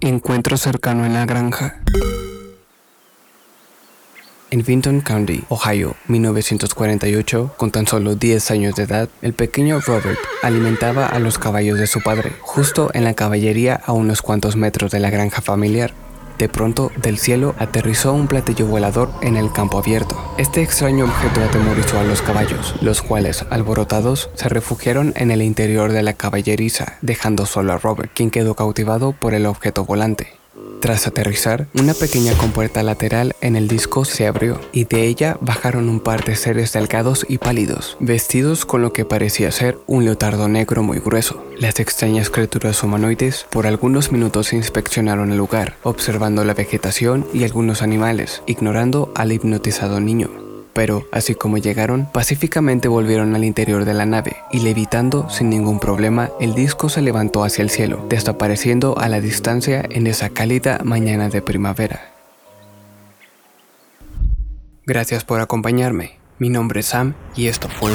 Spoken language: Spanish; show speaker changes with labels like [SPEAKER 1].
[SPEAKER 1] Encuentro cercano en la granja. En Vinton County, Ohio, 1948, con tan solo 10 años de edad, el pequeño Robert alimentaba a los caballos de su padre, justo en la caballería a unos cuantos metros de la granja familiar. De pronto, del cielo aterrizó un platillo volador en el campo abierto. Este extraño objeto atemorizó a los caballos, los cuales, alborotados, se refugiaron en el interior de la caballeriza, dejando solo a Robert, quien quedó cautivado por el objeto volante. Tras aterrizar, una pequeña compuerta lateral en el disco se abrió y de ella bajaron un par de seres delgados y pálidos, vestidos con lo que parecía ser un leotardo negro muy grueso. Las extrañas criaturas humanoides por algunos minutos inspeccionaron el lugar, observando la vegetación y algunos animales, ignorando al hipnotizado niño pero así como llegaron, pacíficamente volvieron al interior de la nave y levitando sin ningún problema, el disco se levantó hacia el cielo, desapareciendo a la distancia en esa cálida mañana de primavera. Gracias por acompañarme. Mi nombre es Sam y esto fue